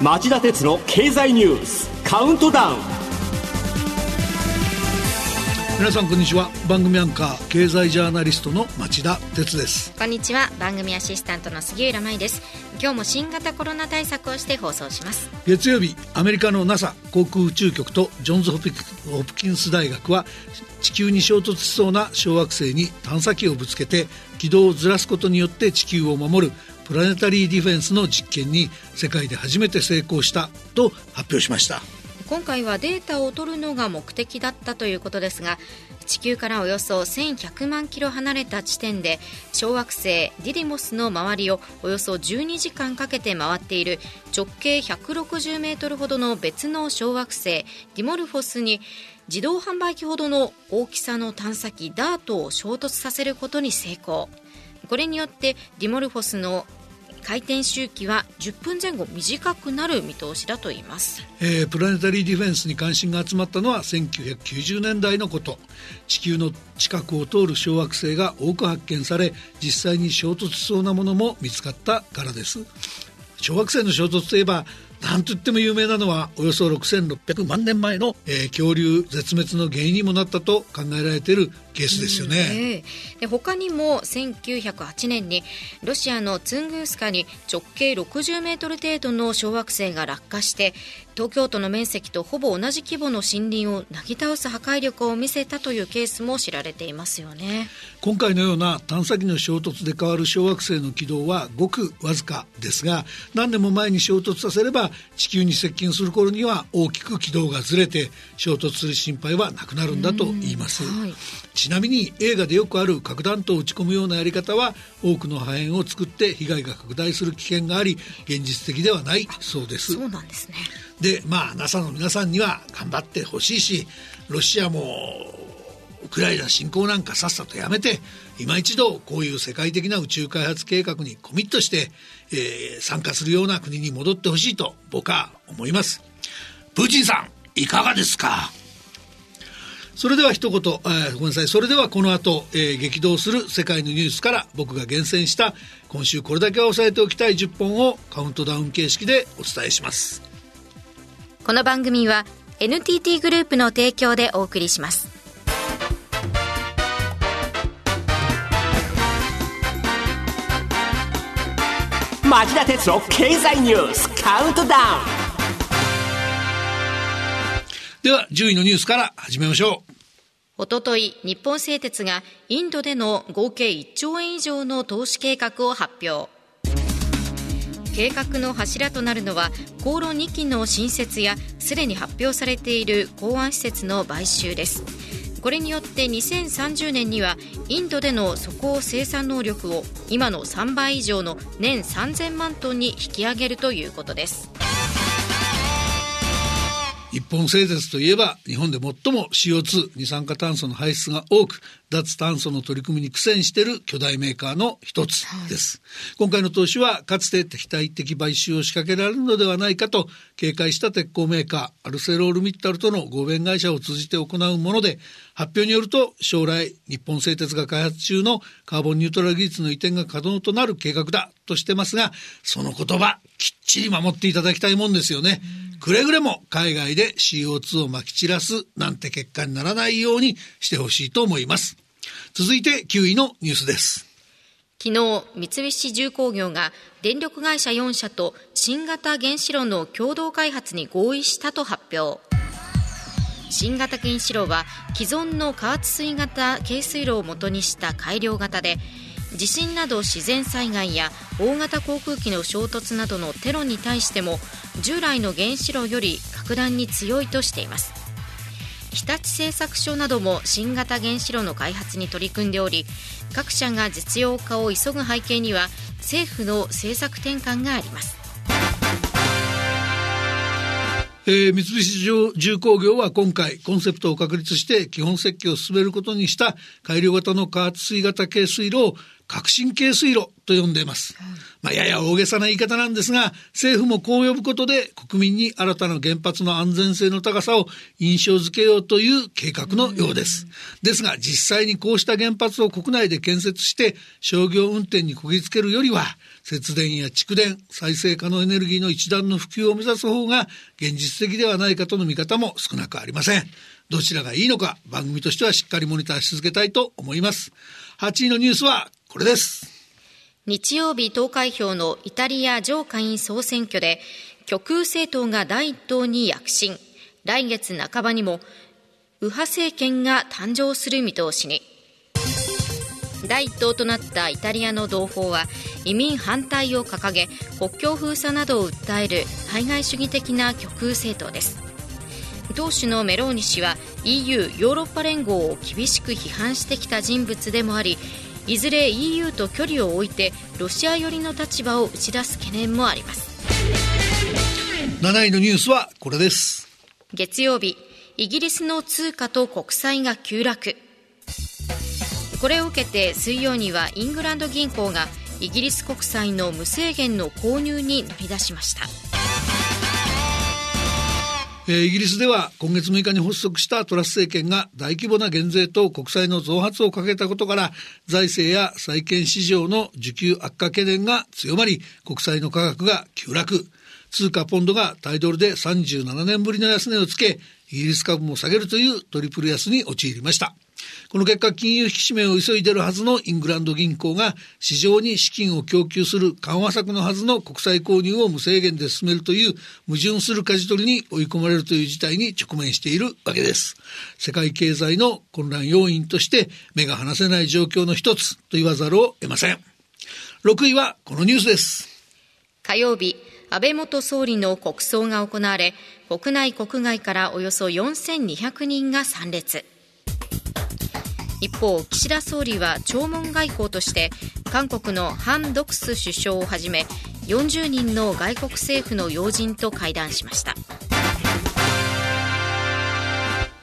町田鉄の経済ニュースカウントダウン。皆さんこんにちは。番組アンカー経済ジャーナリストの町田鉄です。こんにちは。番組アシスタントの杉浦舞です。今日も新型コロナ対策をして放送します。月曜日アメリカの NASA 航空宇宙局とジョンズ・ホプキンス大学は地球に衝突しそうな小惑星に探査機をぶつけて軌道をずらすことによって地球を守るプラネタリーディフェンスの実験に世界で初めて成功したと発表しました今回はデータを取るのが目的だったということですが地球からおよそ1100万キロ離れた地点で小惑星ディディモスの周りをおよそ12時間かけて回っている直径160メートルほどの別の小惑星ディモルフォスに自動販売機ほどの大きさの探査機ダートを衝突させることに成功。これによってディモルフォスの回転周期は10分前後短くなる見通しだといいます、えー、プラネタリーディフェンスに関心が集まったのは1990年代のこと。地球の近くを通る小惑星が多く発見され実際に衝突しそうなものも見つかったからです。小惑星の衝突といえばなんといっても有名なのはおよそ6600万年前の、えー、恐竜絶滅の原因にもなったと考えられているケースですよね、えー、で他にも1908年にロシアのツングースカに直径60メートル程度の小惑星が落下して東京都の面積とほぼ同じ規模の森林をなぎ倒す破壊力を見せたというケースも知られていますよね。今回のような探査機の衝突で変わる小惑星の軌道はごくわずかですが何年も前に衝突させれば地球に接近する頃には大きく軌道がずれて衝突する心配はなくなるんだと言います、はい、ちなみに映画でよくある核弾頭を撃ち込むようなやり方は多くの破片を作って被害が拡大する危険があり現実的ではないそうです。そうなんですね。でまあ NASA の皆さんには頑張ってほしいしロシアもウクライナ侵攻なんかさっさとやめて今一度こういう世界的な宇宙開発計画にコミットして、えー、参加するような国に戻ってほしいと僕は思います。プーチンさんいかがですか？それでは一言、えー、ごめんなさい。それではこの後、えー、激動する世界のニュースから僕が厳選した今週これだけは押さえておきたい10本をカウントダウン形式でお伝えします。この番組は NTT グループの提供でお送りします。町田鉄の経済ニュースカウントダウンでは10位のニュースから始めましょうおととい日本製鉄がインドでの合計1兆円以上の投資計画を発表。計画の柱となるのは航路2基の新設やすでに発表されている港湾施設の買収です。これによって2030年にはインドでの粗鋼生産能力を今の3倍以上の年3000万トンに引き上げるということです。日本製鉄といえば日本で最も CO2 二酸化炭素の排出が多く脱炭素の取り組みに苦戦している巨大メーカーの一つです、はい、今回の投資はかつて敵対的買収を仕掛けられるのではないかと警戒した鉄鋼メーカーアルセロールミッタルとの合弁会社を通じて行うもので発表によると将来日本製鉄が開発中のカーボンニュートラル技術の移転が可能となる計画だとしてますがその言葉きっちり守っていただきたいもんですよね。くれぐれも海外で CO2 をまき散らすなんて結果にならないようにしてほしいと思います。続いて9位のニュースです。昨日、三菱重工業が電力会社4社と新型原子炉の共同開発に合意したと発表。新型原子炉は既存の加圧水型軽水炉を元にした改良型で地震など自然災害や大型航空機の衝突などのテロに対しても従来の原子炉より格段に強いとしています。日立製作所なども新型原子炉の開発に取り組んでおり各社が実用化を急ぐ背景には政府の政策転換があります。えー、三菱重工業は今回コンセプトを確立して基本設計を進めることにした改良型の加圧水型軽水炉を革新軽水炉と呼んでいます。まあ、やや大げさな言い方なんですが、政府もこう呼ぶことで国民に新たな原発の安全性の高さを印象づけようという計画のようです。ですが、実際にこうした原発を国内で建設して商業運転にこぎつけるよりは、節電や蓄電、再生可能エネルギーの一段の普及を目指す方が現実的ではないかとの見方も少なくありません。どちらがいいのか番組としてはしっかりモニターし続けたいと思います。8位のニュースはこれです。日曜日投開票のイタリア上下院総選挙で極右政党が第一党に躍進。来月半ばにも右派政権が誕生する見通しに。第一党となったイタリアの同胞は移民反対を掲げ国境封鎖などを訴える排外主義的な極右政党です党首のメローニ氏は EU= ヨーロッパ連合を厳しく批判してきた人物でもありいずれ EU と距離を置いてロシア寄りの立場を打ち出す懸念もあります。7位のニュースはこれです。月曜日イギリスの通貨と国債が急落。これを受けて水曜にはイングランド銀行がイギリス国債の無制限の購入に乗り出しましたえイギリスでは今月6日に発足したトラス政権が大規模な減税と国債の増発をかけたことから財政や債券市場の需給悪化懸念が強まり国債の価格が急落。通貨ポンドがタイドルで37年ぶりの安値をつけイギリス株も下げるというトリプル安に陥りましたこの結果、金融引き締めを急いでるはずのイングランド銀行が市場に資金を供給する緩和策のはずの国債購入を無制限で進めるという矛盾する舵取りに追い込まれるという事態に直面しているわけです。世界経済の混乱要因として目が離せない状況の一つと言わざるを得ません。6位はこのニュースです。火曜日、安倍元総理の国葬が行われ、国内国外からおよそ4200人が参列。一方岸田総理は弔問外交として韓国のハン・ドクス首相をはじめ40人の外国政府の要人と会談しました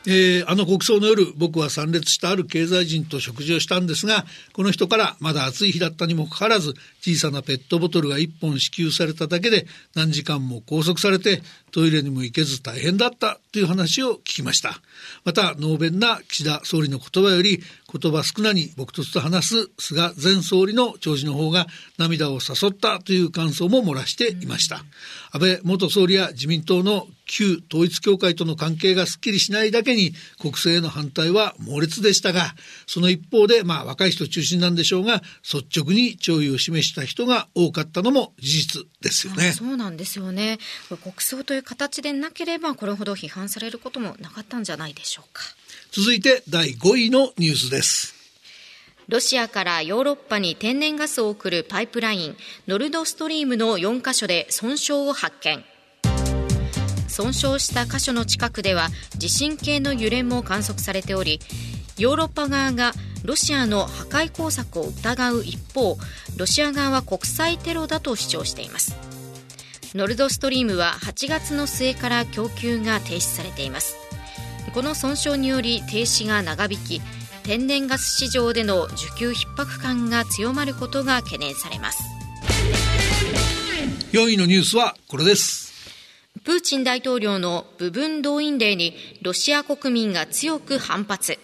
えー、あの国葬の夜、僕は参列したある経済人と食事をしたんですが、この人からまだ暑い日だったにもかかわらず、小さなペットボトルが1本支給されただけで何時間も拘束されて、トイレにも行けず大変だったという話を聞きました。また、能弁な岸田総理の言葉より、言葉少なに朴突と話す菅前総理の弔辞の方が涙を誘ったという感想も漏らしていました。安倍元総理や自民党の旧統一教会との関係がすっきりしないだけに国政への反対は猛烈でしたがその一方でまあ若い人中心なんでしょうが率直に弔意を示した人が多かったのも事実ですよね。そうなんですよね国葬という形でなければこれほど批判されることもなかったんじゃないでしょうか続いて第5位のニュースです。ロシアからヨーロッパに天然ガスを送るパイプラインノルドストリームの4カ所で損傷を発見。損傷した箇所の近くでは地震計の揺れも観測されておりヨーロッパ側がロシアの破壊工作を疑う一方ロシア側は国際テロだと主張しています。ノルドストリームは8月の末から供給が停止されています。この損傷により停止が長引き天然ガス市場での需給逼迫感が強まることが懸念されます。4位のニュースはこれです。プーチン大統領の部分動員令にロシア国民が強く反発。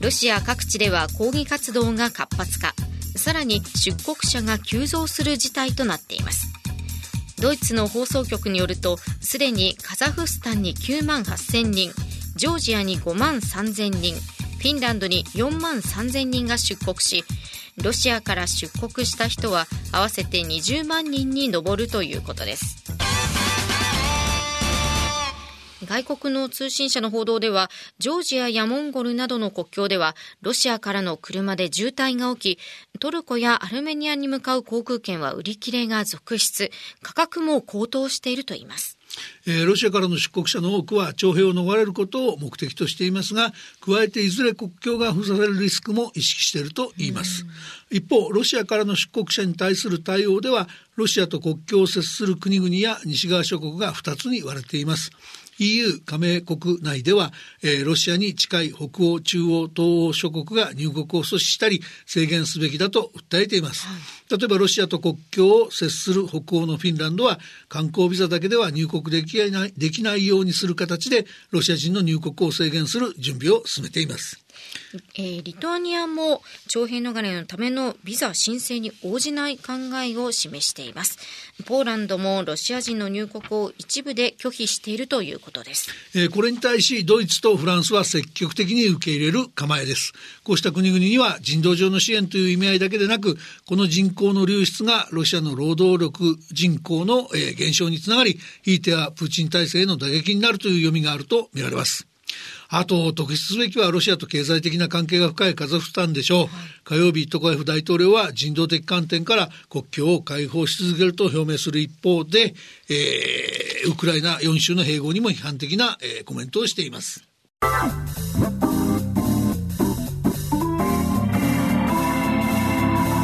ロシア各地では抗議活動が活発化。さらに出国者が急増する事態となっていますドイツの放送局によるとすでにカザフスタンに9万8000人ジョージアに5万3000人フィンランドに4万3000人が出国しロシアから出国した人は合わせて20万人に上るということです。外国の通信社の報道では、ジョージアやモンゴルなどの国境では、ロシアからの車で渋滞が起き、トルコやアルメニアに向かう航空券は売り切れが続出、価格も高騰しているといいます。えー、ロシアからの出国者の多くは徴兵を逃れることを目的としていますが加えていずれ国境が封鎖されるリスクも意識していると言います。一方ロシアからの出国者に対する対応ではロシアと国境を接する国々や西側諸国が2つに割れています EU 加盟国内では、えー、ロシアに近い北欧、中央、東欧諸国が入国を阻止したり制限すべきだと訴えています。はい、例えばロシアと国境を接する北欧のフィンランドは観光ビザだけでは入国できないできないようにする形でロシア人の入国を制限する準備を進めています。えー、リトアニアも徴兵逃れのためのビザ申請に応じない考えを示しています。ポーランドもロシア人の入国を一部で拒否しているということです、えー、これに対しドイツとフランスは積極的に受け入れる構えです。こうした国々には人道上の支援という意味合いだけでなくこの人口の流出がロシアの労働力人口の、えー、減少につながりひいてはプーチン体制への打撃になるという読みがあるとみられます。あと、特筆すべきはロシアと経済的な関係が深いカザフスタンでしょう。はい、火曜日、トカエフ大統領は人道的観点から国境を開放し続けると表明する一方で、えー、ウクライナ4州の併合にも批判的な、えー、コメントをしています。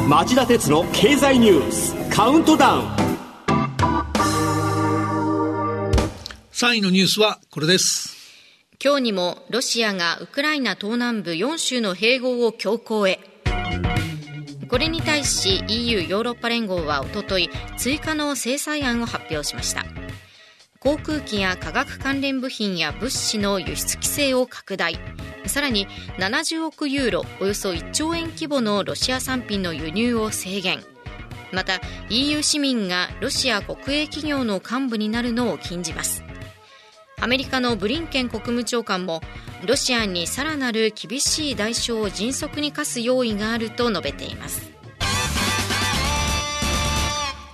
町田鉄の経済ニュースカウントダウン3位のニュースはこれです今日にもロシアがウクライナ東南部4州の併合を強行へ。これに対し EU ヨーロッパ連合はおととい追加の制裁案を発表しました。航空機や化学関連部品や物資の輸出規制を拡大。さらに70億ユーロおよそ1兆円規模のロシア産品の輸入を制限。また EU 市民がロシア国営企業の幹部になるのを禁じます。アメリカのブリンケン国務長官もロシアにさらなる厳しい代償を迅速に課す用意があると述べています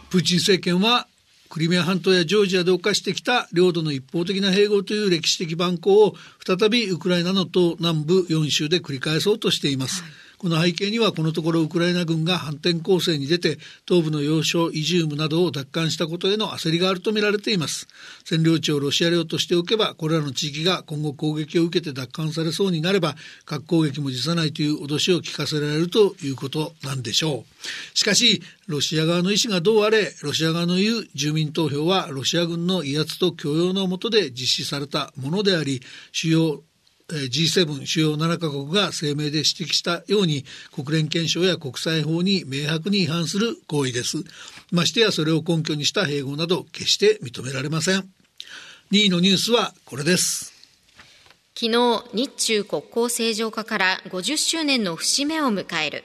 プーチン政権はクリミア半島やジョージアで犯してきた領土の一方的な併合という歴史的蛮行を再びウクライナの東南部4州で繰り返そうとしています。はいこの背景にはこのところウクライナ軍が反転攻勢に出て東部の要衝イジュームなどを奪還したことへの焦りがあるとみられています。占領地をロシア領としておけばこれらの地域が今後攻撃を受けて奪還されそうになれば核攻撃も辞さないという脅しを聞かせられるということなんでしょう。しかしロシア側の意思がどうあれロシア側の言う住民投票はロシア軍の威圧と許容の下で実施されたものであり主要 G7 主要7カ国が声明で指摘したように国連憲章や国際法に明白に違反する行為です。ましてやそれを根拠にした併合など決して認められません。2位のニュースはこれです。昨日、日中国交正常化から50周年の節目を迎える。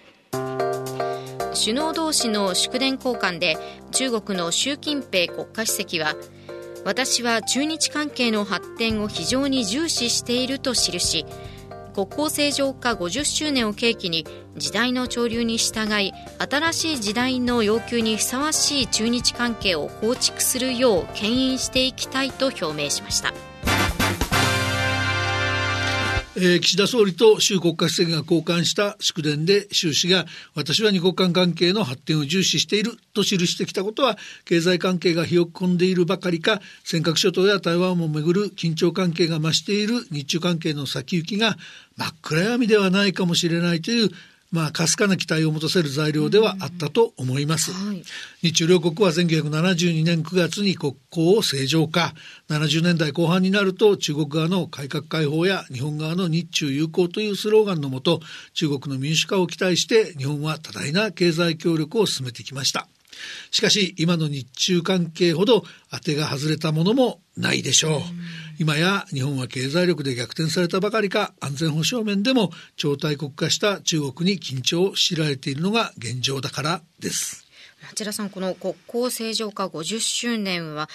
首脳同士の祝電交換で中国の習近平国家主席は私は中日関係の発展を非常に重視していると記し国交正常化50周年を契機に時代の潮流に従い新しい時代の要求にふさわしい中日関係を構築するよう牽引していきたいと表明しました。えー、岸田総理と習国家主席が交換した祝電で習氏が私は二国間関係の発展を重視していると記してきたことは経済関係がひよ込んでいるばかりか尖閣諸島や台湾もめぐる緊張関係が増している日中関係の先行きが真っ暗闇ではないかもしれないというまあ、かすかな期待を持たせる材料ではあったと思います。はい、日中両国は1972年9月に国交を正常化。70年代後半になると中国側の改革開放や日本側の日中友好というスローガンのもと、中国の民主化を期待して日本は多大な経済協力を進めてきました。しかし今の日中関係ほど当てが外れたものもないでしょう。今や日本は経済力で逆転されたばかりか安全保障面でも超大国化した中国に緊張を強いられているのが現状だからです。町田さんこの国交正常化50周年は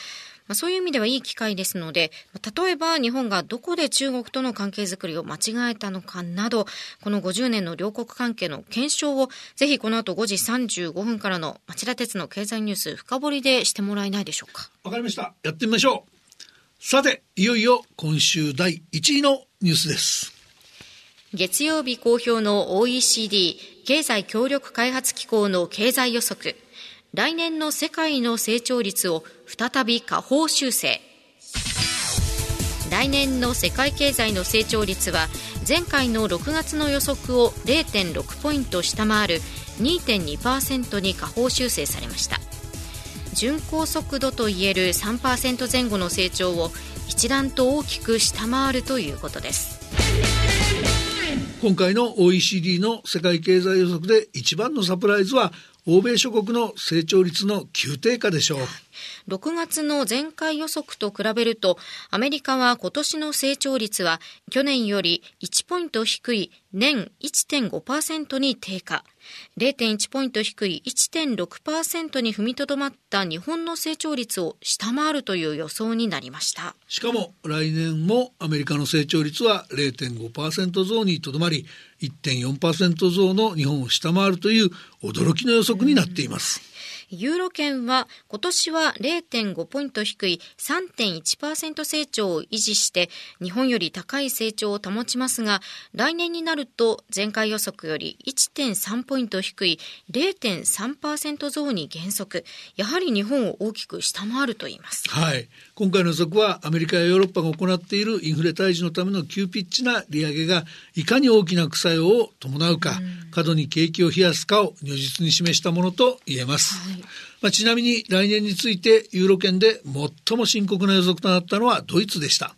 まあ、そういう意味ではいい機会ですので、例えば日本がどこで中国との関係づくりを間違えたのかなど、この50年の両国関係の検証を、ぜひこの後5時35分からの町田鉄の経済ニュース深掘りでしてもらえないでしょうか。わかりました。やってみましょう。さて、いよいよ今週第1位のニュースです。月曜日公表の OECD 経済協力開発機構の経済予測。来年の世界の成長率を再び下方修正来年の世界経済の成長率は前回の6月の予測を0.6ポイント下回る2.2%に下方修正されました巡航速度といえる3%前後の成長を一段と大きく下回るということです今回の OECD の世界経済予測で一番のサプライズは欧米諸国の成長率の急低下でしょう。6月の前回予測と比べると、アメリカは今年の成長率は去年より1ポイント低い年1.5%に低下。0.1ポイント低い1.6%に踏みとどまった日本の成長率を下回るという予想になりましたしかも来年もアメリカの成長率は0.5%増にとどまり1.4%増の日本を下回るという驚きの予測になっています。ユーロ圏は今年は0.5ポイント低い3.1%成長を維持して日本より高い成長を保ちますが来年になると前回予測より1.3ポイント低い0.3%増に減速。やはり日本を大きく下回ると言います。はい。今回の予測はアメリカやヨーロッパが行っているインフレ退治のための急ピッチな利上げがいかに大きな副作用を伴うか、うん、過度に景気を冷やすかを如実に示したものと言えます、はいまあ、ちなみに来年についてユーロ圏で最も深刻な予測となったのはドイツでした。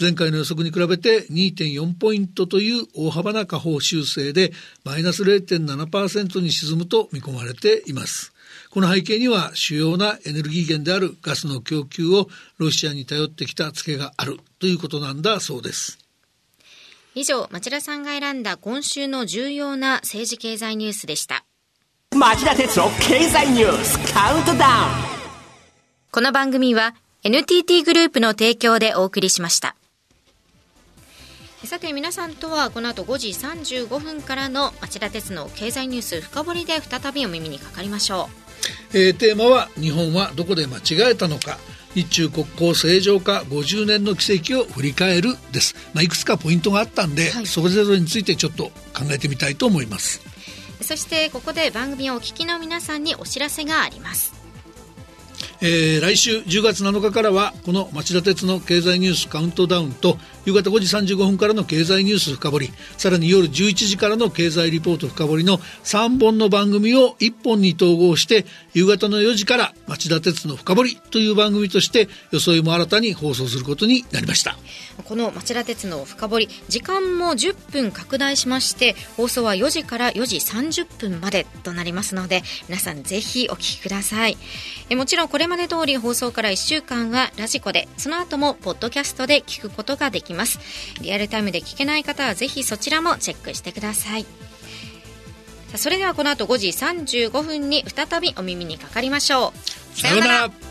前回の予測に比べて2.4ポイントという大幅な下方修正でマイナス0.7%に沈むと見込まれています。この背景には主要なエネルギー源であるガスの供給をロシアに頼ってきたツケがあるということなんだそうです。以上、町田さんが選んだ今週の重要な政治経済ニュースでした。町田鉄の経済ニュースカウントダウン。この番組は NTT グループの提供でお送りしました。さて皆さんとはこの後5時35分からの町田鉄の経済ニュース深掘りで再びお耳にかかりましょう、えー、テーマは日本はどこで間違えたのか。日中国交正常化50年の奇跡を振り返るです、まあ、いくつかポイントがあったんで、はい、それぞれについてちょっと考えてみたいと思いますそしてここで番組をお聞きの皆さんにお知らせがあります。えー、来週10月7日からはこの町田鉄の経済ニュースカウントダウンと夕方5時35分からの経済ニュース深掘りさらに夜11時からの経済リポート深掘りの3本の番組を1本に統合して夕方の4時から町田鉄の深掘りという番組として装いも新たに放送することになりました。この町田鉄の深掘り時間も10分拡大しまして放送は4時から4時30分までとなりますので皆さんぜひお聞きください。えもちろんこれまで通り放送から1週間はラジコでその後もポッドキャストで聞くことができます。リアルタイムで聞けない方はぜひそちらもチェックしてください。それではこの後5時35分に再びお耳にかかりましょう。さようなら。